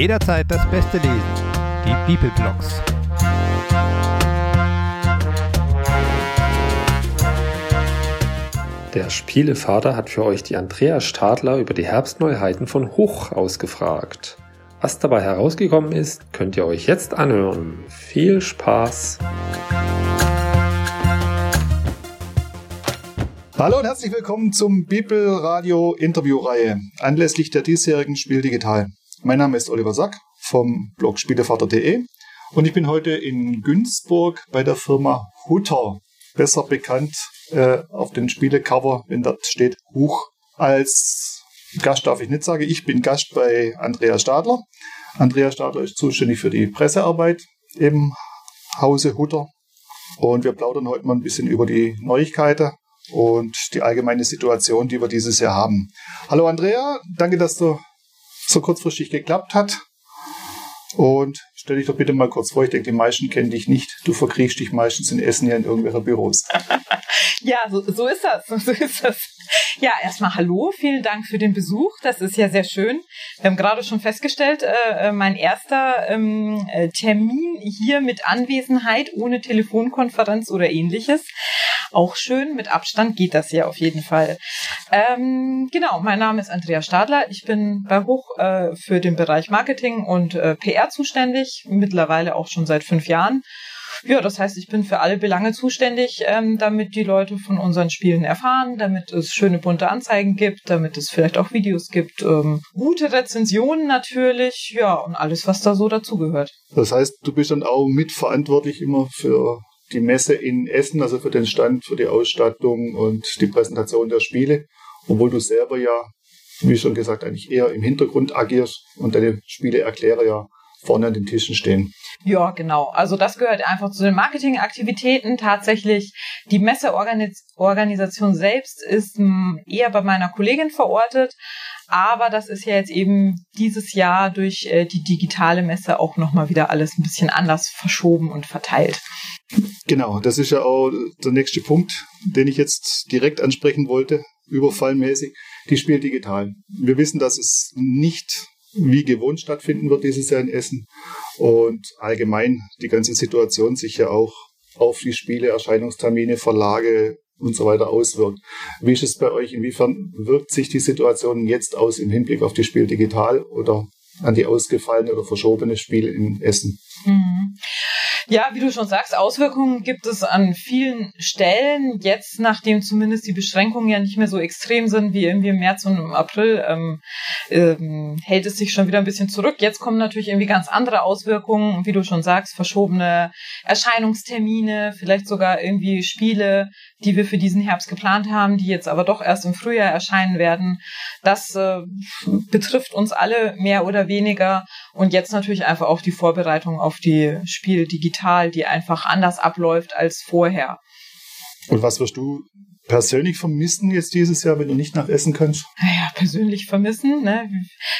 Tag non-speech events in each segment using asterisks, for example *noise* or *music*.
jederzeit das Beste lesen. Die People Blogs. Der Spielevater hat für euch die Andrea Stadler über die Herbstneuheiten von Hoch ausgefragt. Was dabei herausgekommen ist, könnt ihr euch jetzt anhören. Viel Spaß! Hallo und herzlich willkommen zum Bibel Radio Interviewreihe anlässlich der diesjährigen Spiel Digital. Mein Name ist Oliver Sack vom Blog Spielevater.de und ich bin heute in Günzburg bei der Firma Hutter, besser bekannt äh, auf den Spielecover, wenn dort steht Huch. Als Gast darf ich nicht sagen, ich bin Gast bei Andrea Stadler. Andrea Stadler ist zuständig für die Pressearbeit im Hause Hutter. Und wir plaudern heute mal ein bisschen über die Neuigkeiten und die allgemeine Situation, die wir dieses Jahr haben. Hallo Andrea, danke, dass du so kurzfristig geklappt hat. Und stell dich doch bitte mal kurz vor, ich denke, die meisten kennen dich nicht. Du verkriechst dich meistens in Essen ja in irgendwelcher Büros. *laughs* ja, so, so ist das. *laughs* So ist das. Ja, erstmal hallo, vielen Dank für den Besuch. Das ist ja sehr schön. Wir haben gerade schon festgestellt, äh, äh mein erster ähm, äh, Termin hier mit Anwesenheit ohne Telefonkonferenz oder ähnliches. Auch schön, mit Abstand geht das ja auf jeden Fall. Ähm, genau, mein Name ist Andrea Stadler. Ich bin bei Hoch äh, für den Bereich Marketing und äh, PR zuständig, mittlerweile auch schon seit fünf Jahren. Ja, das heißt, ich bin für alle Belange zuständig, ähm, damit die Leute von unseren Spielen erfahren, damit es schöne bunte Anzeigen gibt, damit es vielleicht auch Videos gibt, ähm, gute Rezensionen natürlich, ja, und alles, was da so dazugehört. Das heißt, du bist dann auch mitverantwortlich immer für die Messe in Essen, also für den Stand, für die Ausstattung und die Präsentation der Spiele, obwohl du selber ja, wie schon gesagt, eigentlich eher im Hintergrund agierst und deine Spiele erkläre ja vorne an den Tischen stehen. Ja, genau. Also das gehört einfach zu den Marketingaktivitäten. Tatsächlich die Messeorganisation selbst ist hm, eher bei meiner Kollegin verortet. Aber das ist ja jetzt eben dieses Jahr durch äh, die digitale Messe auch nochmal wieder alles ein bisschen anders verschoben und verteilt. Genau, das ist ja auch der nächste Punkt, den ich jetzt direkt ansprechen wollte, überfallmäßig, die Spiel digital. Wir wissen, dass es nicht wie gewohnt stattfinden wird dieses Jahr in Essen und allgemein die ganze Situation sich ja auch auf die Spiele, Erscheinungstermine, Verlage und so weiter auswirkt. Wie ist es bei euch? Inwiefern wirkt sich die Situation jetzt aus im Hinblick auf die Spiel digital oder an die ausgefallene oder verschobene Spiele in Essen? Mhm. Ja, wie du schon sagst, Auswirkungen gibt es an vielen Stellen. Jetzt, nachdem zumindest die Beschränkungen ja nicht mehr so extrem sind wie irgendwie im März und im April, ähm, ähm, hält es sich schon wieder ein bisschen zurück. Jetzt kommen natürlich irgendwie ganz andere Auswirkungen, wie du schon sagst, verschobene Erscheinungstermine, vielleicht sogar irgendwie Spiele, die wir für diesen Herbst geplant haben, die jetzt aber doch erst im Frühjahr erscheinen werden. Das äh, betrifft uns alle mehr oder weniger. Und jetzt natürlich einfach auch die Vorbereitung auf die Spiel digital, die einfach anders abläuft als vorher. Und was wirst du persönlich vermissen jetzt dieses Jahr, wenn du nicht nach Essen kannst? Naja, persönlich vermissen. Ne?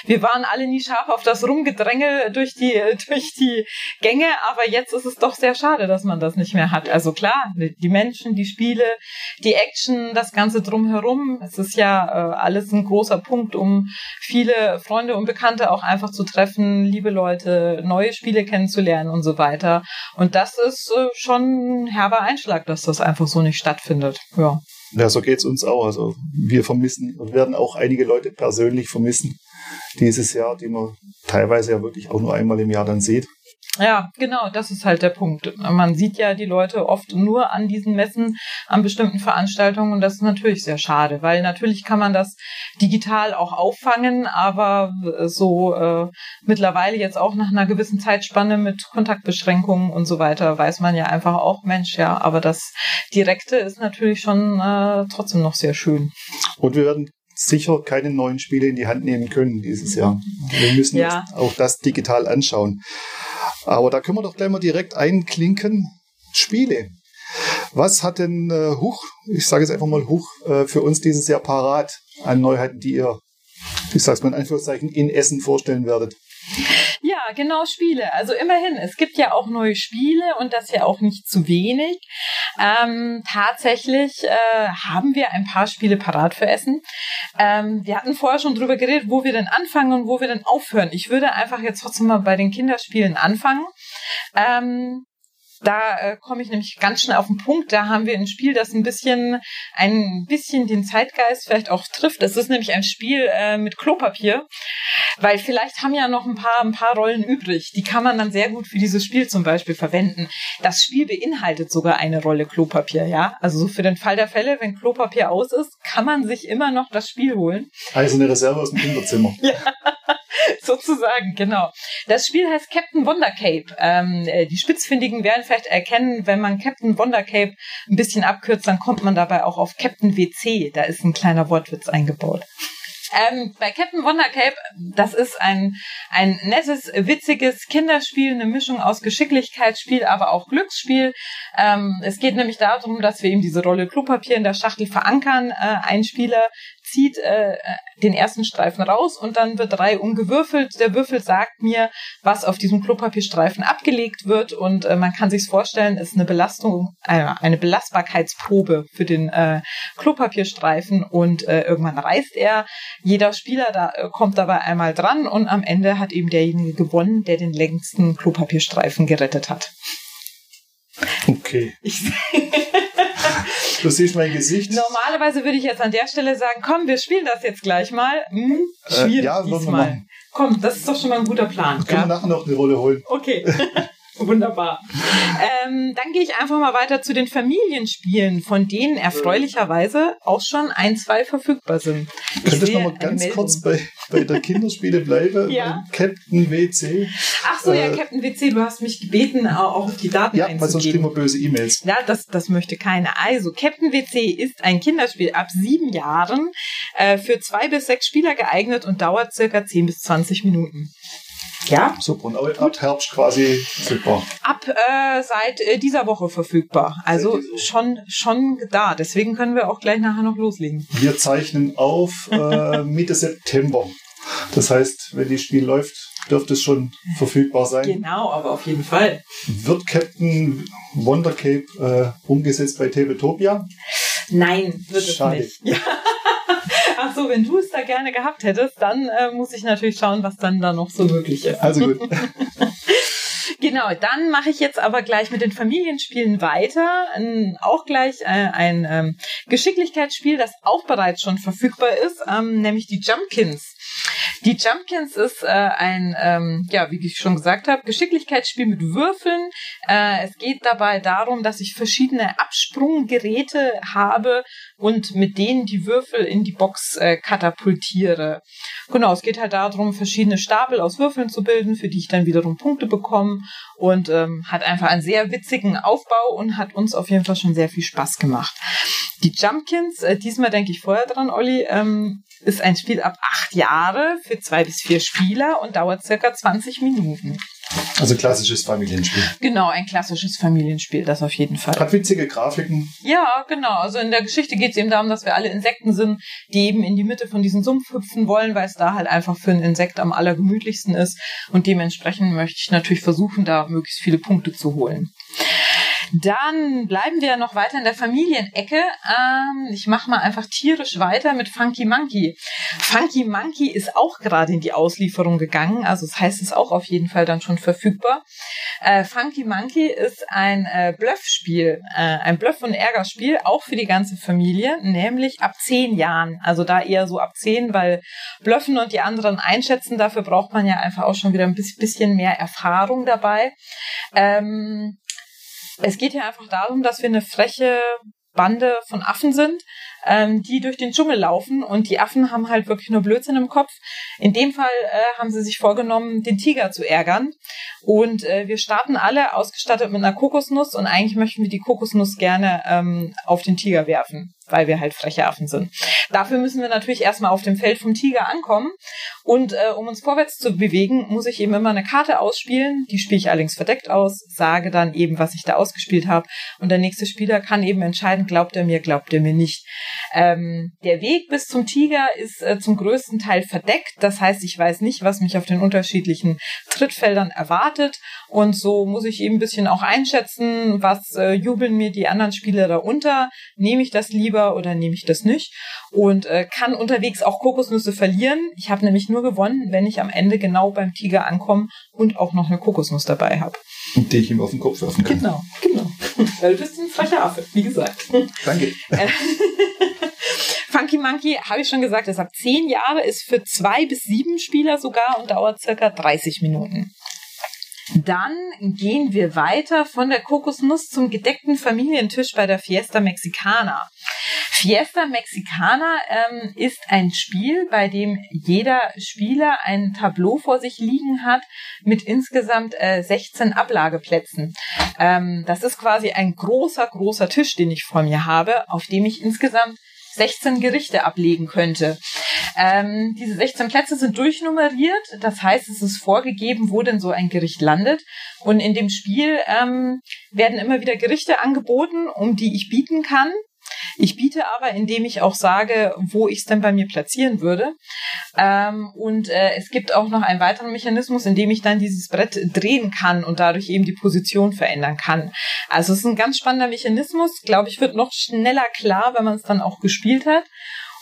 Wir waren alle nie scharf auf das Rumgedränge durch die, durch die Gänge, aber jetzt ist es doch sehr schade, dass man das nicht mehr hat. Also klar, die Menschen, die Spiele, die Action, das Ganze drumherum. Es ist ja äh, alles ein großer Punkt, um viele Freunde und Bekannte auch einfach zu treffen, liebe Leute, neue Spiele kennenzulernen und so weiter. Und das ist äh, schon ein herber Einschlag, dass das einfach so nicht stattfindet. Ja. Ja, so geht's uns auch. Also wir vermissen und werden auch einige Leute persönlich vermissen dieses Jahr, die man teilweise ja wirklich auch nur einmal im Jahr dann sieht. Ja, genau, das ist halt der Punkt. Man sieht ja die Leute oft nur an diesen Messen, an bestimmten Veranstaltungen und das ist natürlich sehr schade, weil natürlich kann man das digital auch auffangen, aber so äh, mittlerweile jetzt auch nach einer gewissen Zeitspanne mit Kontaktbeschränkungen und so weiter weiß man ja einfach auch, Mensch, ja, aber das Direkte ist natürlich schon äh, trotzdem noch sehr schön. Und wir werden sicher keine neuen Spiele in die Hand nehmen können dieses Jahr. Wir müssen ja. auch das digital anschauen. Aber da können wir doch gleich mal direkt einklinken. Spiele. Was hat denn äh, Huch, ich sage jetzt einfach mal Huch, äh, für uns dieses Jahr parat an Neuheiten, die ihr, ich sage es mal in Anführungszeichen, in Essen vorstellen werdet? Ja, genau, Spiele. Also immerhin, es gibt ja auch neue Spiele und das ja auch nicht zu wenig. Ähm, tatsächlich äh, haben wir ein paar Spiele parat für Essen. Ähm, wir hatten vorher schon drüber geredet, wo wir denn anfangen und wo wir denn aufhören. Ich würde einfach jetzt trotzdem mal bei den Kinderspielen anfangen. Ähm, da äh, komme ich nämlich ganz schnell auf den Punkt. Da haben wir ein Spiel, das ein bisschen, ein bisschen den Zeitgeist vielleicht auch trifft. Es ist nämlich ein Spiel äh, mit Klopapier, weil vielleicht haben ja noch ein paar, ein paar Rollen übrig. Die kann man dann sehr gut für dieses Spiel zum Beispiel verwenden. Das Spiel beinhaltet sogar eine Rolle Klopapier, ja. Also so für den Fall der Fälle, wenn Klopapier aus ist, kann man sich immer noch das Spiel holen. Also eine Reserve aus dem Kinderzimmer. *laughs* *laughs* ja. *laughs* Sozusagen, genau. Das Spiel heißt Captain Wonder Cape. Ähm, äh, die Spitzfindigen werden vielleicht erkennen, wenn man Captain Wonder Cape ein bisschen abkürzt, dann kommt man dabei auch auf Captain WC. Da ist ein kleiner Wortwitz eingebaut. Ähm, bei Captain Wonder Cape, das ist ein, ein nettes, witziges Kinderspiel, eine Mischung aus Geschicklichkeitsspiel, aber auch Glücksspiel. Ähm, es geht nämlich darum, dass wir eben diese Rolle Klopapier in der Schachtel verankern. Äh, ein Spieler zieht äh, den ersten Streifen raus und dann wird drei umgewürfelt. Der Würfel sagt mir, was auf diesem Klopapierstreifen abgelegt wird und äh, man kann sich vorstellen, ist eine Belastung, äh, eine Belastbarkeitsprobe für den äh, Klopapierstreifen und äh, irgendwann reißt er. Jeder Spieler da äh, kommt dabei einmal dran und am Ende hat eben derjenige gewonnen, der den längsten Klopapierstreifen gerettet hat. Okay. *laughs* Du siehst mein Gesicht. Normalerweise würde ich jetzt an der Stelle sagen, komm, wir spielen das jetzt gleich mal. Hm, schwierig äh, ja, diesmal. Komm, das ist doch schon mal ein guter Plan. Können ja? wir nachher noch eine Rolle holen. Okay. *laughs* *laughs* Wunderbar. Ähm, dann gehe ich einfach mal weiter zu den Familienspielen, von denen erfreulicherweise auch schon ein, zwei verfügbar sind. Könntest du noch mal ganz kurz bei, bei der Kinderspiele bleiben? *laughs* ja. Captain WC. Ach so, äh, ja, Captain WC, du hast mich gebeten, auch auf die Daten ja, einzugehen. Ja, weil sonst kriegen wir böse E-Mails. Ja, das, das möchte keiner. Also, Captain WC ist ein Kinderspiel ab sieben Jahren, äh, für zwei bis sechs Spieler geeignet und dauert circa zehn bis zwanzig Minuten. Ja. Super. Und ab Herbst quasi verfügbar. Ab äh, seit äh, dieser Woche verfügbar. Also schon schon da. Deswegen können wir auch gleich nachher noch loslegen. Wir zeichnen auf äh, *laughs* Mitte September. Das heißt, wenn das Spiel läuft, dürfte es schon verfügbar sein. Genau, aber auf jeden Fall. Wird Captain Wondercape äh, umgesetzt bei Tabletopia? Nein, wird Schade. es nicht. Ja. So, wenn du es da gerne gehabt hättest, dann äh, muss ich natürlich schauen, was dann da noch so möglich ist. Also gut. *laughs* Genau, dann mache ich jetzt aber gleich mit den Familienspielen weiter. Ähm, auch gleich äh, ein ähm, Geschicklichkeitsspiel, das auch bereits schon verfügbar ist, ähm, nämlich die Jumpkins. Die Jumpkins ist äh, ein, ähm, ja, wie ich schon gesagt habe, Geschicklichkeitsspiel mit Würfeln. Äh, es geht dabei darum, dass ich verschiedene Absprunggeräte habe und mit denen die Würfel in die Box äh, katapultiere. Genau, es geht halt darum, verschiedene Stapel aus Würfeln zu bilden, für die ich dann wiederum Punkte bekomme und ähm, hat einfach einen sehr witzigen Aufbau und hat uns auf jeden Fall schon sehr viel Spaß gemacht. Die Jumpkins, äh, diesmal denke ich vorher dran, Olli, ähm, ist ein Spiel ab acht Jahre für zwei bis vier Spieler und dauert circa 20 Minuten. Also klassisches Familienspiel. Genau, ein klassisches Familienspiel, das auf jeden Fall. Hat witzige Grafiken. Ja, genau. Also in der Geschichte geht es eben darum, dass wir alle Insekten sind, die eben in die Mitte von diesem Sumpf hüpfen wollen, weil es da halt einfach für ein Insekt am allergemütlichsten ist. Und dementsprechend möchte ich natürlich versuchen, da möglichst viele Punkte zu holen. Dann bleiben wir noch weiter in der Familienecke. Ähm, ich mache mal einfach tierisch weiter mit Funky Monkey. Funky Monkey ist auch gerade in die Auslieferung gegangen, also das heißt, es ist auch auf jeden Fall dann schon verfügbar. Äh, Funky Monkey ist ein äh, Bluffspiel, äh, ein Bluff- und Ärgerspiel, auch für die ganze Familie, nämlich ab zehn Jahren. Also da eher so ab zehn, weil Bluffen und die anderen einschätzen, dafür braucht man ja einfach auch schon wieder ein bisschen mehr Erfahrung dabei. Ähm, es geht hier einfach darum, dass wir eine freche Bande von Affen sind, ähm, die durch den Dschungel laufen und die Affen haben halt wirklich nur Blödsinn im Kopf. In dem Fall äh, haben sie sich vorgenommen, den Tiger zu ärgern. Und äh, wir starten alle ausgestattet mit einer Kokosnuss und eigentlich möchten wir die Kokosnuss gerne ähm, auf den Tiger werfen weil wir halt freche Affen sind. Dafür müssen wir natürlich erstmal auf dem Feld vom Tiger ankommen. Und äh, um uns vorwärts zu bewegen, muss ich eben immer eine Karte ausspielen. Die spiele ich allerdings verdeckt aus, sage dann eben, was ich da ausgespielt habe. Und der nächste Spieler kann eben entscheiden, glaubt er mir, glaubt er mir nicht. Ähm, der Weg bis zum Tiger ist äh, zum größten Teil verdeckt. Das heißt, ich weiß nicht, was mich auf den unterschiedlichen Trittfeldern erwartet. Und so muss ich eben ein bisschen auch einschätzen, was äh, jubeln mir die anderen Spieler da unter. Nehme ich das lieber oder nehme ich das nicht? Und äh, kann unterwegs auch Kokosnüsse verlieren. Ich habe nämlich nur gewonnen, wenn ich am Ende genau beim Tiger ankomme und auch noch eine Kokosnuss dabei habe. Die ich ihm auf den Kopf werfen kann. Genau, genau. *laughs* Weil du bist ein frecher Affe, wie gesagt. Danke. *laughs* *laughs* Funky Monkey, habe ich schon gesagt, ist ab zehn Jahre, ist für zwei bis sieben Spieler sogar und dauert circa 30 Minuten. Dann gehen wir weiter von der Kokosnuss zum gedeckten Familientisch bei der Fiesta Mexicana. Fiesta Mexicana ähm, ist ein Spiel, bei dem jeder Spieler ein Tableau vor sich liegen hat mit insgesamt äh, 16 Ablageplätzen. Ähm, das ist quasi ein großer, großer Tisch, den ich vor mir habe, auf dem ich insgesamt 16 Gerichte ablegen könnte. Ähm, diese 16 Plätze sind durchnummeriert, das heißt, es ist vorgegeben, wo denn so ein Gericht landet. Und in dem Spiel ähm, werden immer wieder Gerichte angeboten, um die ich bieten kann. Ich biete aber, indem ich auch sage, wo ich es denn bei mir platzieren würde. Ähm, und äh, es gibt auch noch einen weiteren Mechanismus, in dem ich dann dieses Brett drehen kann und dadurch eben die Position verändern kann. Also es ist ein ganz spannender Mechanismus. Glaube ich, wird noch schneller klar, wenn man es dann auch gespielt hat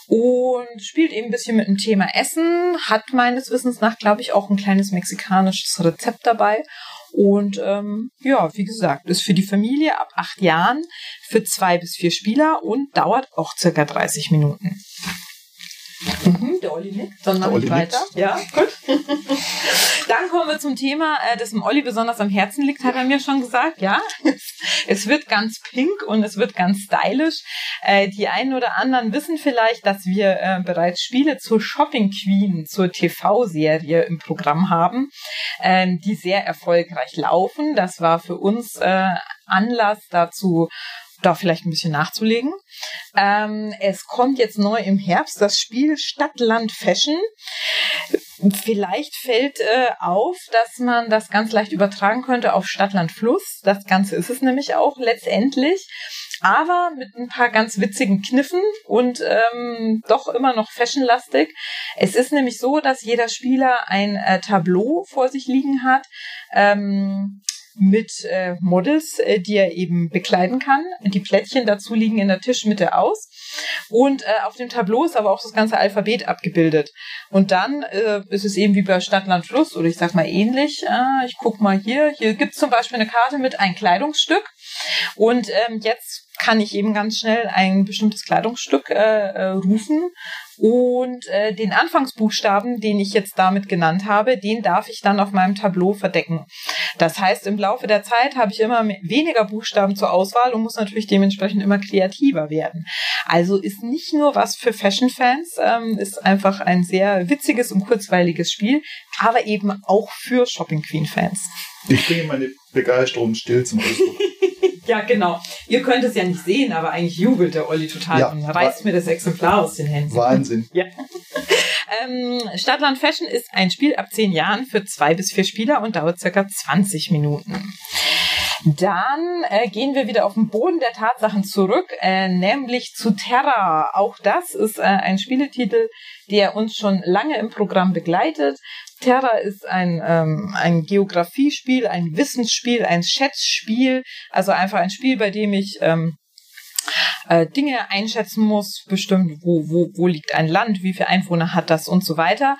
und spielt eben ein bisschen mit dem Thema Essen, hat meines Wissens nach, glaube ich, auch ein kleines mexikanisches Rezept dabei und ähm, ja, wie gesagt, ist für die Familie ab acht Jahren für zwei bis vier Spieler und dauert auch circa 30 Minuten. Mhm, der Olli nickt, dann mache ich weiter. Nickt. Ja, gut. *laughs* dann kommen wir zum Thema, äh, das dem Olli besonders am Herzen liegt, hat er mir schon gesagt. Ja, *laughs* es wird ganz pink und es wird ganz stylisch. Äh, die einen oder anderen wissen vielleicht, dass wir äh, bereits Spiele zur Shopping Queen, zur TV-Serie im Programm haben, äh, die sehr erfolgreich laufen. Das war für uns Anlass dazu, da vielleicht ein bisschen nachzulegen. Ähm, es kommt jetzt neu im Herbst das Spiel Stadtland Fashion. Vielleicht fällt äh, auf, dass man das ganz leicht übertragen könnte auf Stadtland Fluss. Das Ganze ist es nämlich auch letztendlich. Aber mit ein paar ganz witzigen Kniffen und ähm, doch immer noch fashionlastig. Es ist nämlich so, dass jeder Spieler ein äh, Tableau vor sich liegen hat. Ähm, mit äh, Models, äh, die er eben bekleiden kann. Die Plättchen dazu liegen in der Tischmitte aus. Und äh, auf dem Tableau ist aber auch das ganze Alphabet abgebildet. Und dann äh, ist es eben wie bei Stadt, Land, Fluss oder ich sag mal ähnlich. Äh, ich guck mal hier. Hier gibt's zum Beispiel eine Karte mit ein Kleidungsstück. Und ähm, jetzt kann ich eben ganz schnell ein bestimmtes Kleidungsstück äh, äh, rufen und äh, den Anfangsbuchstaben, den ich jetzt damit genannt habe, den darf ich dann auf meinem Tableau verdecken. Das heißt, im Laufe der Zeit habe ich immer weniger Buchstaben zur Auswahl und muss natürlich dementsprechend immer kreativer werden. Also ist nicht nur was für Fashion-Fans, ähm, ist einfach ein sehr witziges und kurzweiliges Spiel, aber eben auch für Shopping Queen-Fans. Ich bringe meine Begeisterung still zum Ausdruck. *laughs* ja, genau. Ihr könnt es ja nicht sehen, aber eigentlich jubelt der Olli total ja, und reißt mir das Exemplar aus den Händen. Wahnsinn. *laughs* ja. ähm, Stadtland Fashion ist ein Spiel ab zehn Jahren für zwei bis vier Spieler und dauert circa 20 Minuten. Dann äh, gehen wir wieder auf den Boden der Tatsachen zurück, äh, nämlich zu Terra. Auch das ist äh, ein Spieletitel, der uns schon lange im Programm begleitet. Terra ist ein, ähm, ein Geografiespiel, ein Wissensspiel, ein Schätzspiel, also einfach ein Spiel, bei dem ich ähm, äh, Dinge einschätzen muss, bestimmt, wo, wo, wo liegt ein Land, wie viele Einwohner hat das und so weiter.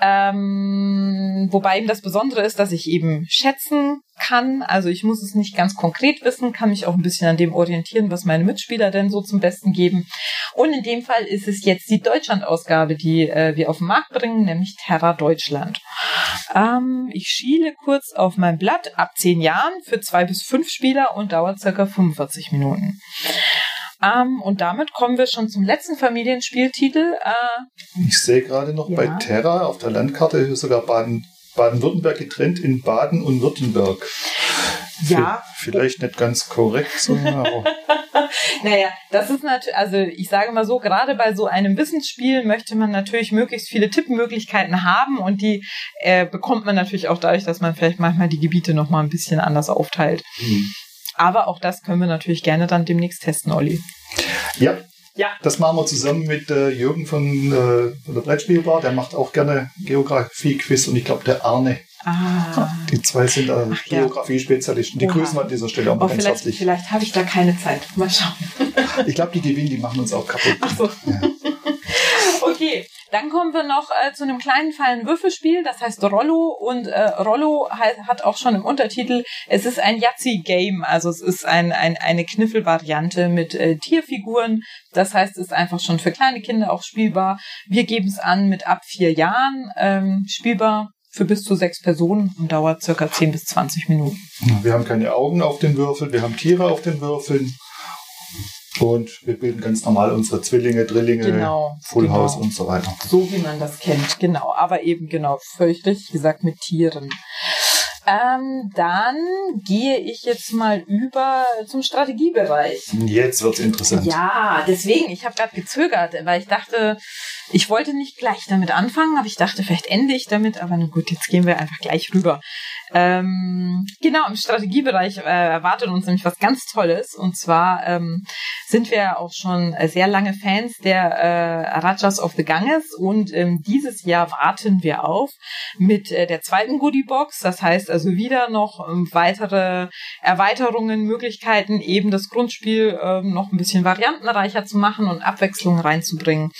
Ähm, wobei eben das Besondere ist, dass ich eben schätzen kann. Also ich muss es nicht ganz konkret wissen, kann mich auch ein bisschen an dem orientieren, was meine Mitspieler denn so zum Besten geben. Und in dem Fall ist es jetzt die Deutschland-Ausgabe, die äh, wir auf den Markt bringen, nämlich Terra Deutschland. Ähm, ich schiele kurz auf mein Blatt ab zehn Jahren für zwei bis fünf Spieler und dauert circa 45 Minuten. Ähm, und damit kommen wir schon zum letzten Familienspieltitel. Äh, ich sehe gerade noch ja. bei Terra auf der Landkarte sogar Baden, Baden-Württemberg getrennt in Baden und Württemberg. Ja. Vielleicht nicht ganz korrekt, so, *laughs* aber. naja, das ist natürlich, also ich sage mal so, gerade bei so einem Wissensspiel möchte man natürlich möglichst viele Tippmöglichkeiten haben und die äh, bekommt man natürlich auch dadurch, dass man vielleicht manchmal die Gebiete nochmal ein bisschen anders aufteilt. Mhm. Aber auch das können wir natürlich gerne dann demnächst testen, Olli. Ja, Ja. Das machen wir zusammen mit äh, Jürgen von, äh, von der Brettspielbar. Der macht auch gerne Geografie-Quiz und ich glaube der Arne. Ah. Die zwei sind äh. Geografie-Spezialisten. Die Oha. grüßen wir an dieser Stelle auch mal Oh, ganz vielleicht herzlich. vielleicht habe ich da keine Zeit. Mal schauen. Ich glaube, die gewinnen, die machen uns auch kaputt. Ach so. Ja. *laughs* Okay, dann kommen wir noch äh, zu einem kleinen feinen Würfelspiel, das heißt Rollo und äh, Rollo he- hat auch schon im Untertitel, es ist ein Yahtzee-Game, also es ist ein, ein, eine Kniffelvariante mit äh, Tierfiguren, das heißt, es ist einfach schon für kleine Kinder auch spielbar. Wir geben es an mit ab vier Jahren, ähm, spielbar für bis zu sechs Personen und dauert circa 10 bis 20 Minuten. Wir haben keine Augen auf den Würfeln, wir haben Tiere auf den Würfeln. Und wir bilden ganz normal unsere Zwillinge, Drillinge, Genau, Full genau. House und so weiter. So wie man das kennt, genau. Aber eben genau, völlig richtig gesagt mit Tieren. Ähm, dann gehe ich jetzt mal über zum Strategiebereich. Jetzt wird's interessant. Ja, deswegen, ich habe gerade gezögert, weil ich dachte, ich wollte nicht gleich damit anfangen, aber ich dachte, vielleicht ende ich damit, aber na gut, jetzt gehen wir einfach gleich rüber. Ähm, genau, im Strategiebereich äh, erwartet uns nämlich was ganz Tolles. Und zwar ähm, sind wir ja auch schon sehr lange Fans der äh, Rajas of the Ganges und ähm, dieses Jahr warten wir auf mit äh, der zweiten Goodie-Box. Das heißt also wieder noch ähm, weitere Erweiterungen, Möglichkeiten, eben das Grundspiel ähm, noch ein bisschen variantenreicher zu machen und Abwechslung reinzubringen.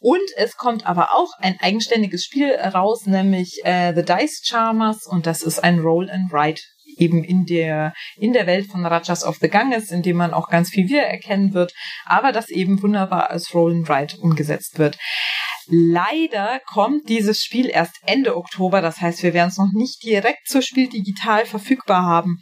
Und es kommt aber auch ein eigenständiges Spiel raus, nämlich äh, The Dice Charmers und das ist ein Roll and Write eben in der in der Welt von Rajas of the Ganges, in dem man auch ganz viel wiedererkennen wird, aber das eben wunderbar als Roll and Write umgesetzt wird. Leider kommt dieses Spiel erst Ende Oktober, das heißt, wir werden es noch nicht direkt zur Spiel digital verfügbar haben,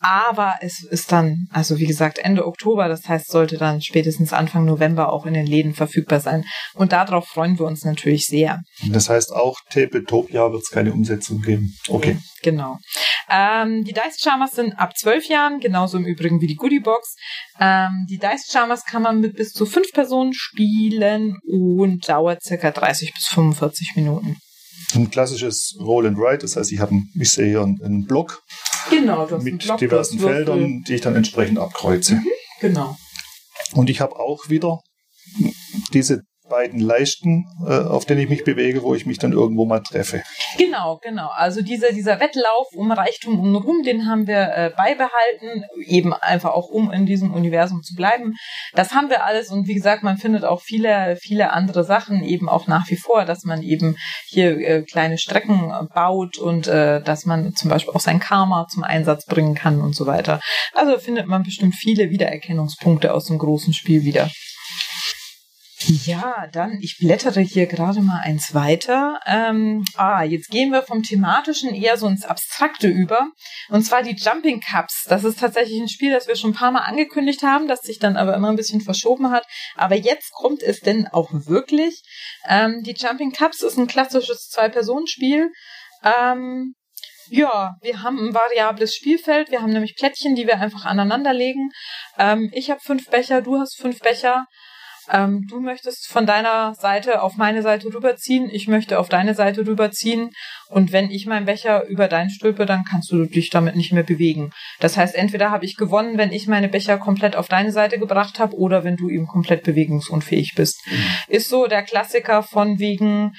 aber es ist dann, also wie gesagt, Ende Oktober, das heißt, sollte dann spätestens Anfang November auch in den Läden verfügbar sein. Und darauf freuen wir uns natürlich sehr. Das heißt auch Tabletopia wird es keine Umsetzung geben. Okay. Genau. Ähm, die Dice Charmers sind ab zwölf Jahren, genauso im Übrigen wie die Goodie Box. Ähm, die Dice Charmers kann man mit bis zu fünf Personen spielen und dauert circa 30 bis 45 Minuten. Ein klassisches Roll and Write, das heißt, ich habe, ich sehe hier einen, Block Genau, mit Block, diversen. Feldern, die ich dann entsprechend abkreuze. Genau. Und ich habe auch wieder diese beiden Leisten, äh, auf denen ich mich bewege, wo ich mich dann irgendwo mal treffe. Genau, genau. Also dieser, dieser Wettlauf um Reichtum und Ruhm, den haben wir äh, beibehalten, eben einfach auch um in diesem Universum zu bleiben. Das haben wir alles und wie gesagt, man findet auch viele, viele andere Sachen eben auch nach wie vor, dass man eben hier äh, kleine Strecken baut und äh, dass man zum Beispiel auch sein Karma zum Einsatz bringen kann und so weiter. Also findet man bestimmt viele Wiedererkennungspunkte aus dem großen Spiel wieder. Ja, dann, ich blättere hier gerade mal eins weiter. Ähm, ah, jetzt gehen wir vom thematischen eher so ins Abstrakte über. Und zwar die Jumping Cups. Das ist tatsächlich ein Spiel, das wir schon ein paar Mal angekündigt haben, das sich dann aber immer ein bisschen verschoben hat. Aber jetzt kommt es denn auch wirklich. Ähm, die Jumping Cups ist ein klassisches Zwei-Personen-Spiel. Ähm, ja, wir haben ein variables Spielfeld. Wir haben nämlich Plättchen, die wir einfach aneinanderlegen. Ähm, ich habe fünf Becher, du hast fünf Becher. Ähm, du möchtest von deiner Seite auf meine Seite rüberziehen, ich möchte auf deine Seite rüberziehen und wenn ich meinen Becher über deinen stülpe, dann kannst du dich damit nicht mehr bewegen. Das heißt, entweder habe ich gewonnen, wenn ich meine Becher komplett auf deine Seite gebracht habe oder wenn du eben komplett bewegungsunfähig bist. Ist so der Klassiker von wegen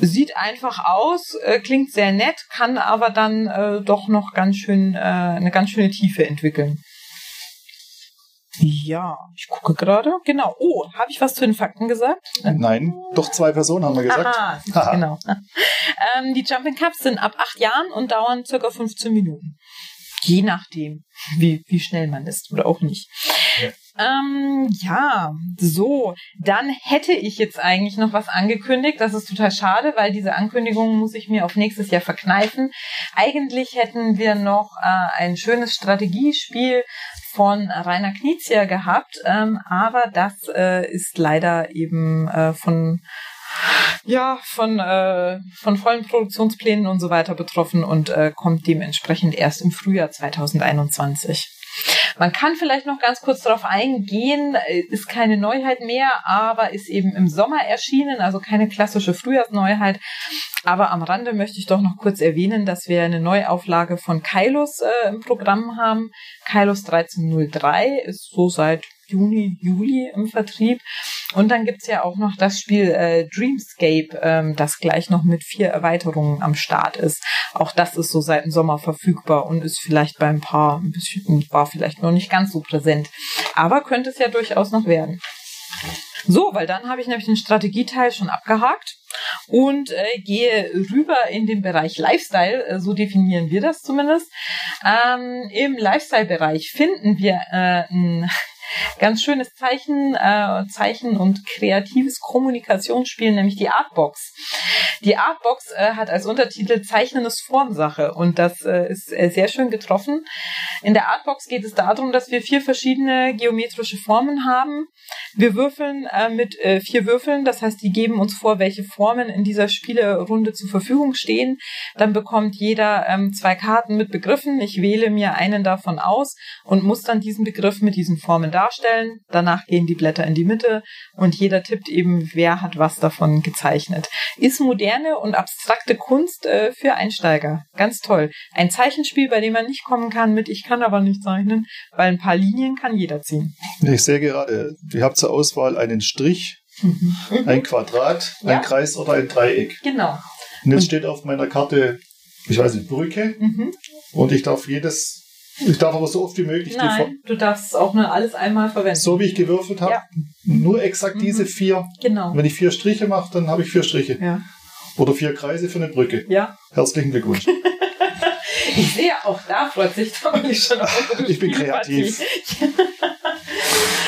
sieht einfach aus, äh, klingt sehr nett, kann aber dann äh, doch noch ganz schön äh, eine ganz schöne Tiefe entwickeln. Ja, ich gucke gerade. Genau. Oh, habe ich was zu den Fakten gesagt? Nein, doch zwei Personen haben wir gesagt. Aha, *laughs* Haha. genau. *laughs* ähm, die Jumping Cups sind ab acht Jahren und dauern circa 15 Minuten. Je nachdem, wie, wie schnell man ist oder auch nicht. Ähm, ja, so, dann hätte ich jetzt eigentlich noch was angekündigt. Das ist total schade, weil diese Ankündigung muss ich mir auf nächstes Jahr verkneifen. Eigentlich hätten wir noch äh, ein schönes Strategiespiel von Rainer Knizia gehabt, ähm, aber das äh, ist leider eben äh, von ja, von, äh, von vollen Produktionsplänen und so weiter betroffen und äh, kommt dementsprechend erst im Frühjahr 2021. Man kann vielleicht noch ganz kurz darauf eingehen, äh, ist keine Neuheit mehr, aber ist eben im Sommer erschienen, also keine klassische Frühjahrsneuheit. Aber am Rande möchte ich doch noch kurz erwähnen, dass wir eine Neuauflage von Kailos äh, im Programm haben. Kailos 1303 ist so seit Juni, Juli im Vertrieb. Und dann gibt's ja auch noch das Spiel äh, Dreamscape, ähm, das gleich noch mit vier Erweiterungen am Start ist. Auch das ist so seit dem Sommer verfügbar und ist vielleicht bei ein paar ein bisschen, war vielleicht noch nicht ganz so präsent. Aber könnte es ja durchaus noch werden. So, weil dann habe ich nämlich den Strategieteil schon abgehakt und äh, gehe rüber in den Bereich Lifestyle, äh, so definieren wir das zumindest. Ähm, Im Lifestyle-Bereich finden wir äh, ein ganz schönes Zeichen, äh, Zeichen und kreatives Kommunikationsspiel, nämlich die Artbox. Die Artbox äh, hat als Untertitel Zeichnen ist Formsache und das äh, ist äh, sehr schön getroffen. In der Artbox geht es darum, dass wir vier verschiedene geometrische Formen haben. Wir würfeln äh, mit äh, vier Würfeln, das heißt, die geben uns vor, welche Formen in dieser Spielerunde zur Verfügung stehen. Dann bekommt jeder ähm, zwei Karten mit Begriffen. Ich wähle mir einen davon aus und muss dann diesen Begriff mit diesen Formen darstellen. Danach gehen die Blätter in die Mitte und jeder tippt eben, wer hat was davon gezeichnet. Ist moderne und abstrakte Kunst äh, für Einsteiger. Ganz toll. Ein Zeichenspiel, bei dem man nicht kommen kann mit ich kann aber nicht zeichnen, weil ein paar Linien kann jeder ziehen. Ich sehe gerade, ihr habt zur Auswahl einen Strich, ein Quadrat, Ja. ein Kreis oder ein Dreieck. Genau. Und jetzt steht auf meiner Karte, ich weiß nicht, Brücke Mhm. und ich darf jedes, ich darf aber so oft wie möglich Nein, du darfst auch nur alles einmal verwenden. so wie ich gewürfelt habe, Ja. nur exakt Mhm. diese vier. Genau. Wenn ich vier Striche mache, dann habe ich vier Striche. Ja. Oder vier Kreise für eine Brücke. Ja. Herzlichen Glückwunsch. *laughs* Ich sehe auch da freut sich Tommy schon *laughs* auf Ich bin kreativ. *laughs*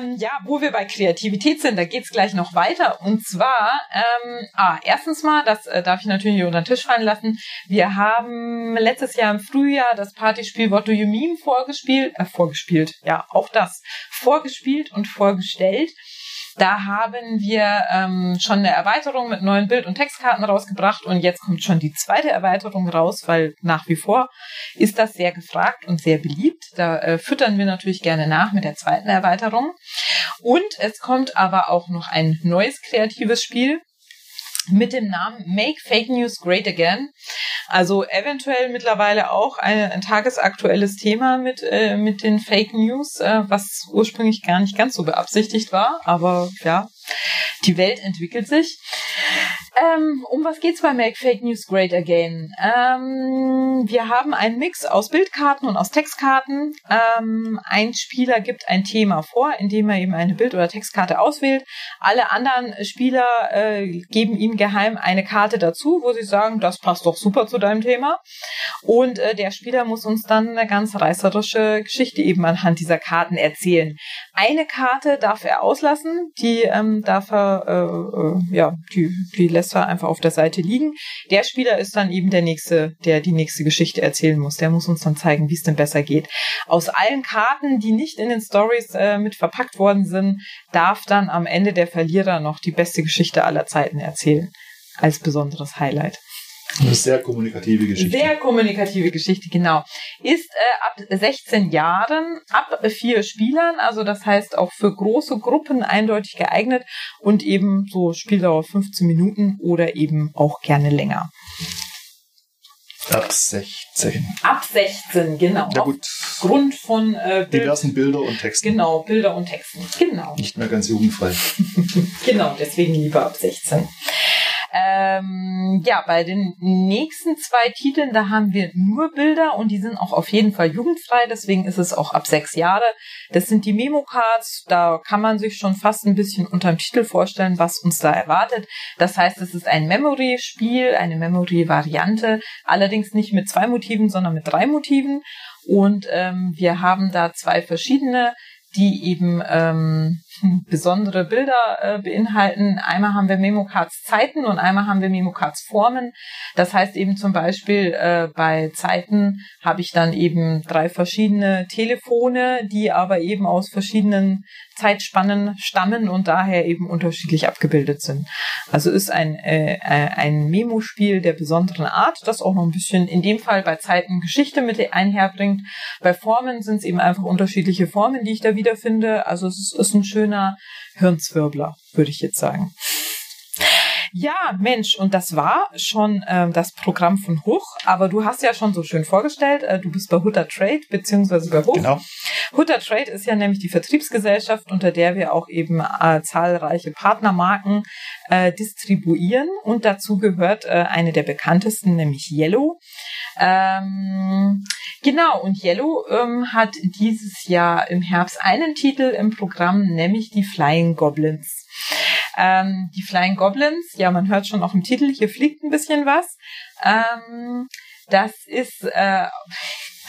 ähm, ja, wo wir bei Kreativität sind, da geht's gleich noch weiter. Und zwar, ähm, ah, erstens mal, das äh, darf ich natürlich unter den Tisch fallen lassen. Wir haben letztes Jahr im Frühjahr das Partyspiel What Do You Meme vorgespielt, äh, vorgespielt, ja, auch das, vorgespielt und vorgestellt. Da haben wir ähm, schon eine Erweiterung mit neuen Bild- und Textkarten rausgebracht und jetzt kommt schon die zweite Erweiterung raus, weil nach wie vor ist das sehr gefragt und sehr beliebt. Da äh, füttern wir natürlich gerne nach mit der zweiten Erweiterung. Und es kommt aber auch noch ein neues kreatives Spiel mit dem Namen Make Fake News Great Again. Also eventuell mittlerweile auch ein, ein tagesaktuelles Thema mit, äh, mit den Fake News, äh, was ursprünglich gar nicht ganz so beabsichtigt war. Aber ja, die Welt entwickelt sich. Ähm, um was geht's bei Make Fake News Great Again? Ähm, wir haben einen Mix aus Bildkarten und aus Textkarten. Ähm, ein Spieler gibt ein Thema vor, indem er eben eine Bild- oder Textkarte auswählt. Alle anderen Spieler äh, geben ihm geheim eine Karte dazu, wo sie sagen, das passt doch super zu deinem Thema. Und äh, der Spieler muss uns dann eine ganz reißerische Geschichte eben anhand dieser Karten erzählen. Eine Karte darf er auslassen, die darf er, äh, äh, ja, die, die lässt er einfach auf der Seite liegen. Der Spieler ist dann eben der nächste, der die nächste Geschichte erzählen muss. Der muss uns dann zeigen, wie es denn besser geht. Aus allen Karten, die nicht in den Stories äh, mit verpackt worden sind, darf dann am Ende der Verlierer noch die beste Geschichte aller Zeiten erzählen. Als besonderes Highlight. Eine sehr kommunikative Geschichte. Sehr kommunikative Geschichte, genau. Ist äh, ab 16 Jahren, ab vier Spielern, also das heißt auch für große Gruppen eindeutig geeignet und eben so Spieldauer 15 Minuten oder eben auch gerne länger. Ab 16. Ab 16, genau. Ja gut, Aufgrund von äh, Bild, diversen Bilder und Texten. genau, Bilder und Texten. Genau. Nicht mehr ganz jugendfrei. *laughs* Genau, deswegen lieber ab 16. Ähm, ja, bei den nächsten zwei Titeln, da haben wir nur Bilder und die sind auch auf jeden Fall jugendfrei, deswegen ist es auch ab sechs Jahre. Das sind die Memo-Cards, da kann man sich schon fast ein bisschen unterm Titel vorstellen, was uns da erwartet. Das heißt, es ist ein Memory-Spiel, eine Memory-Variante, allerdings nicht mit zwei Motiven, sondern mit drei Motiven. Und ähm, wir haben da zwei verschiedene die eben ähm, besondere Bilder äh, beinhalten. Einmal haben wir Memocards Zeiten und einmal haben wir Memocards Formen. Das heißt eben zum Beispiel äh, bei Zeiten habe ich dann eben drei verschiedene Telefone, die aber eben aus verschiedenen Zeitspannen stammen und daher eben unterschiedlich abgebildet sind. Also ist ein, äh, äh, ein Memo-Spiel der besonderen Art, das auch noch ein bisschen in dem Fall bei Zeiten Geschichte mit einherbringt. Bei Formen sind es eben einfach unterschiedliche Formen, die ich da wiederfinde. Also es ist, ist ein schöner Hirnzwirbler, würde ich jetzt sagen. Ja, Mensch, und das war schon äh, das Programm von Hoch, aber du hast ja schon so schön vorgestellt, äh, du bist bei Hutter Trade beziehungsweise bei Hoch. Genau. Hutter Trade ist ja nämlich die Vertriebsgesellschaft, unter der wir auch eben äh, zahlreiche Partnermarken äh, distribuieren und dazu gehört äh, eine der bekanntesten, nämlich Yellow. Ähm, genau, und Yellow ähm, hat dieses Jahr im Herbst einen Titel im Programm, nämlich die Flying Goblins. Ähm, die Flying Goblins, ja, man hört schon auch im Titel, hier fliegt ein bisschen was. Ähm, das ist äh,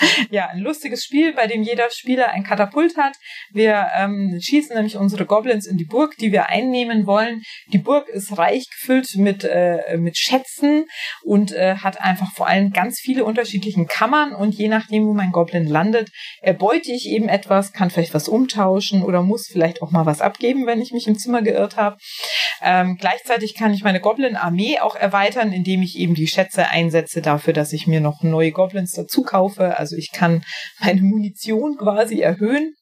*laughs* ja, ein lustiges Spiel, bei dem jeder Spieler ein Katapult hat. Wir ähm, schießen nämlich unsere Goblins in die Burg, die wir einnehmen wollen. Die Burg ist reich gefüllt mit, äh, mit Schätzen und äh, hat einfach vor allem ganz viele unterschiedliche Kammern und je nachdem, wo mein Goblin landet, erbeute ich eben etwas, kann vielleicht was umtauschen oder muss vielleicht auch mal was abgeben, wenn ich mich im Zimmer geirrt habe. Ähm, gleichzeitig kann ich meine Goblin-Armee auch erweitern, indem ich eben die Schätze einsetze dafür, dass ich mir noch neue Goblins dazu kaufe. Also ich kann meine Munition quasi erhöhen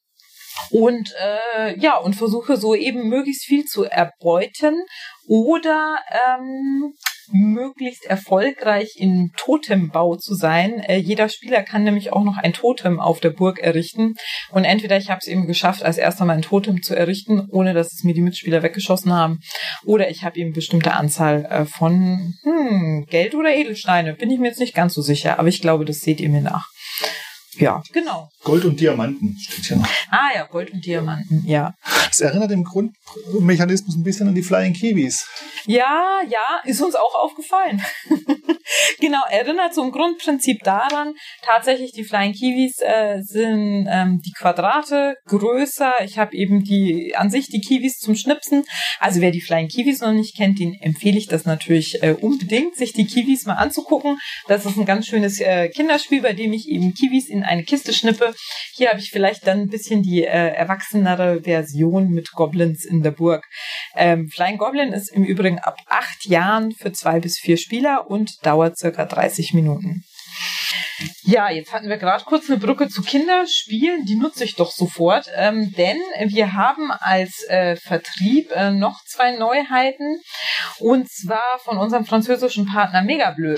und äh, ja und versuche so eben möglichst viel zu erbeuten oder ähm, möglichst erfolgreich in Totembau zu sein. Äh, jeder Spieler kann nämlich auch noch ein Totem auf der Burg errichten. Und entweder ich habe es eben geschafft, als erster mal ein Totem zu errichten, ohne dass es mir die Mitspieler weggeschossen haben, oder ich habe eben bestimmte Anzahl äh, von hm, Geld oder Edelsteine. Bin ich mir jetzt nicht ganz so sicher, aber ich glaube, das seht ihr mir nach. Ja, genau. Gold und Diamanten steht hier noch. Ah ja, Gold und Diamanten, ja. Das erinnert im Grundmechanismus ein bisschen an die Flying Kiwis. Ja, ja, ist uns auch aufgefallen. *laughs* genau, erinnert so im Grundprinzip daran, tatsächlich die Flying Kiwis äh, sind ähm, die Quadrate größer. Ich habe eben die an sich die Kiwis zum Schnipsen. Also wer die Flying Kiwis noch nicht kennt, den empfehle ich das natürlich äh, unbedingt, sich die Kiwis mal anzugucken. Das ist ein ganz schönes äh, Kinderspiel, bei dem ich eben Kiwis in eine Kiste schnippe. Hier habe ich vielleicht dann ein bisschen die äh, erwachsenere Version mit Goblins in der Burg. Ähm, Flying Goblin ist im Übrigen ab acht Jahren für zwei bis vier Spieler und dauert circa 30 Minuten. Ja, jetzt hatten wir gerade kurz eine Brücke zu Kinderspielen, die nutze ich doch sofort, ähm, denn wir haben als äh, Vertrieb äh, noch zwei Neuheiten und zwar von unserem französischen Partner Megableu.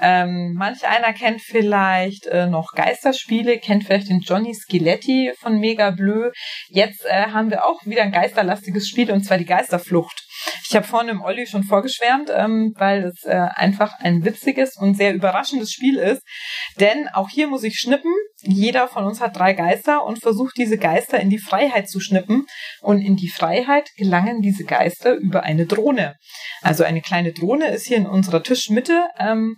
Ähm, manch einer kennt vielleicht äh, noch Geisterspiele, kennt vielleicht den Johnny Skeletti von Megableu. Jetzt äh, haben wir auch wieder ein geisterlastiges Spiel und zwar die Geisterflucht. Ich habe vorhin im Olli schon vorgeschwärmt, ähm, weil es äh, einfach ein witziges und sehr überraschendes Spiel ist. Denn auch hier muss ich schnippen. Jeder von uns hat drei Geister und versucht diese Geister in die Freiheit zu schnippen. Und in die Freiheit gelangen diese Geister über eine Drohne. Also eine kleine Drohne ist hier in unserer Tischmitte. Ähm,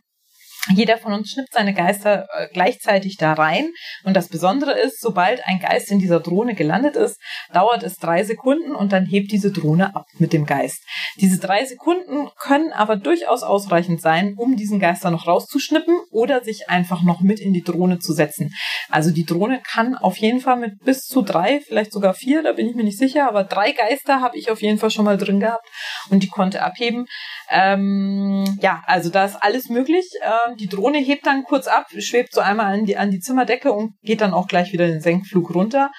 jeder von uns schnippt seine Geister äh, gleichzeitig da rein. Und das Besondere ist, sobald ein Geist in dieser Drohne gelandet ist, dauert es drei Sekunden und dann hebt diese Drohne ab mit dem Geist. Diese drei Sekunden können aber durchaus ausreichend sein, um diesen Geister noch rauszuschnippen oder sich einfach noch mit in die Drohne zu setzen. Also die Drohne kann auf jeden Fall mit bis zu drei, vielleicht sogar vier, da bin ich mir nicht sicher, aber drei Geister habe ich auf jeden Fall schon mal drin gehabt und die konnte abheben. Ähm, ja, also da ist alles möglich. Ähm, die Drohne hebt dann kurz ab, schwebt so einmal an die, an die Zimmerdecke und geht dann auch gleich wieder den Senkflug runter.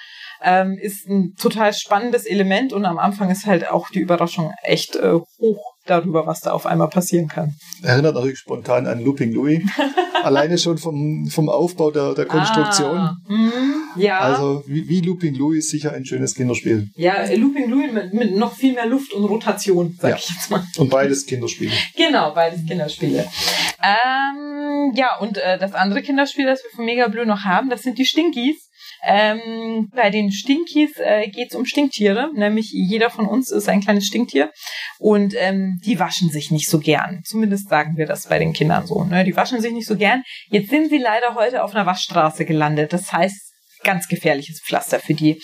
Ähm, ist ein total spannendes Element und am Anfang ist halt auch die Überraschung echt äh, hoch darüber, was da auf einmal passieren kann. Erinnert natürlich spontan an Looping Louis. *laughs* Alleine schon vom, vom Aufbau der, der Konstruktion. Ah, mh, ja. Also wie, wie, Looping Louis sicher ein schönes Kinderspiel. Ja, Looping Louis mit, mit noch viel mehr Luft und Rotation, sag ja. ich jetzt mal. Und beides Kinderspiele. Genau, beides Kinderspiele. Ähm, ja, und äh, das andere Kinderspiel, das wir von Mega Blue noch haben, das sind die Stinkies. Ähm, bei den Stinkies äh, geht es um Stinktiere, nämlich jeder von uns ist ein kleines Stinktier und ähm, die waschen sich nicht so gern. Zumindest sagen wir das bei den Kindern so. Ne? Die waschen sich nicht so gern. Jetzt sind sie leider heute auf einer Waschstraße gelandet. Das heißt, ganz gefährliches Pflaster für die.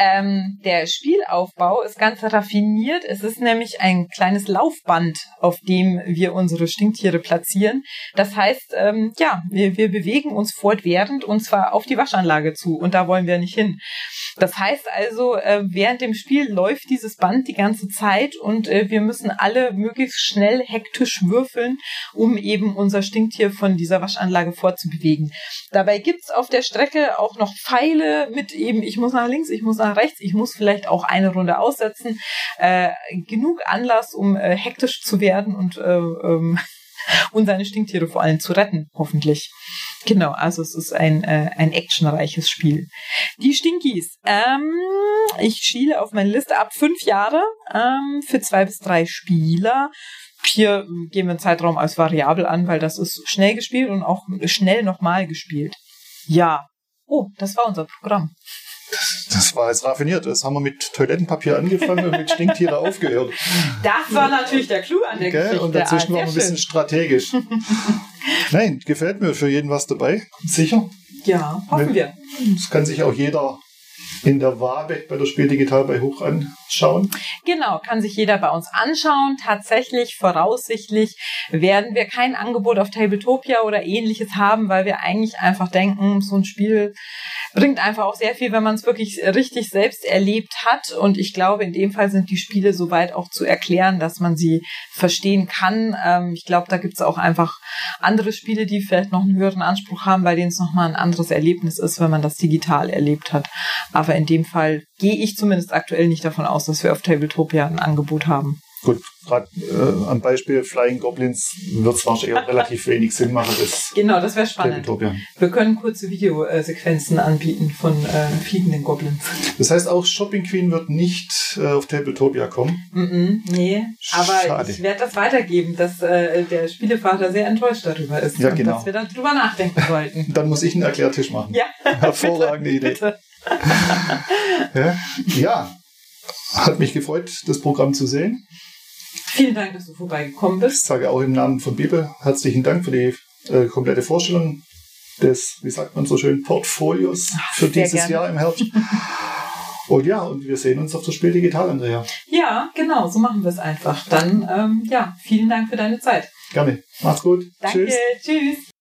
Ähm, der Spielaufbau ist ganz raffiniert. Es ist nämlich ein kleines Laufband, auf dem wir unsere Stinktiere platzieren. Das heißt, ähm, ja, wir, wir bewegen uns fortwährend und zwar auf die Waschanlage zu und da wollen wir nicht hin. Das heißt also, äh, während dem Spiel läuft dieses Band die ganze Zeit und äh, wir müssen alle möglichst schnell hektisch würfeln, um eben unser Stinktier von dieser Waschanlage fortzubewegen. Dabei gibt's auf der Strecke auch noch Pfeile mit eben, ich muss nach links, ich muss nach rechts, ich muss vielleicht auch eine Runde aussetzen. Äh, genug Anlass, um hektisch zu werden und, äh, ähm, *laughs* und seine Stinktiere vor allem zu retten, hoffentlich. Genau, also es ist ein, äh, ein actionreiches Spiel. Die Stinkies. Ähm, ich schiele auf meine Liste ab fünf Jahre ähm, für zwei bis drei Spieler. Hier gehen wir einen Zeitraum als variabel an, weil das ist schnell gespielt und auch schnell nochmal gespielt. Ja. Oh, das war unser Programm. Das, war jetzt raffiniert. Das haben wir mit Toilettenpapier angefangen und mit Stinktiere aufgehört. Das war natürlich der Clou an der Gell? Geschichte. Und dazwischen Ah, waren wir ein bisschen strategisch. *laughs* Nein, gefällt mir für jeden was dabei. Sicher. schön. Ja, hoffen wir. Das kann sich auch jeder in der Wabe bei der Spiel Digital bei Hoch anschauen. Genau, kann sich jeder bei uns anschauen. Tatsächlich, voraussichtlich werden wir kein Angebot auf Tabletopia oder ähnliches haben, weil wir eigentlich einfach denken, so ein Spiel bringt einfach auch sehr viel, wenn man es wirklich richtig selbst erlebt hat. Und ich glaube, in dem Fall sind die Spiele soweit auch zu erklären, dass man sie verstehen kann. Ähm, ich glaube, da gibt es auch einfach andere Spiele, die vielleicht noch einen höheren Anspruch haben, bei denen es nochmal ein anderes Erlebnis ist, wenn man das digital erlebt hat. Aber in dem Fall gehe ich zumindest aktuell nicht davon aus, dass wir auf Tabletopia ein Angebot haben. Gut, gerade äh, am Beispiel Flying Goblins wird es wahrscheinlich auch relativ *laughs* wenig Sinn machen, das Genau, das wäre spannend. Tabletopia. Wir können kurze Videosequenzen anbieten von äh, fliegenden Goblins. Das heißt, auch Shopping Queen wird nicht äh, auf Tabletopia kommen. Mm -mm, nee, aber Schade. ich werde das weitergeben, dass äh, der Spielevater sehr enttäuscht darüber ist Ja, und genau. dass wir darüber nachdenken sollten. *laughs* Dann muss ich einen Erklärtisch machen. Ja, *laughs* Hervorragende Idee. bitte. *laughs* Ja? ja, hat mich gefreut, das Programm zu sehen. Vielen Dank, dass du vorbeigekommen Ich bist. sage auch im Namen von Bibel herzlichen Dank für die äh, komplette Vorstellung des, wie sagt man so schön, Portfolios für sehr dieses gerne. Jahr im Herbst. Und ja, und wir sehen uns auf das Spiel digital, Andrea. Ja, genau, so machen wir es einfach. Dann, ähm, ja, vielen Dank für deine Zeit. Gerne. Macht's gut. Danke, Tschüss. tschüss.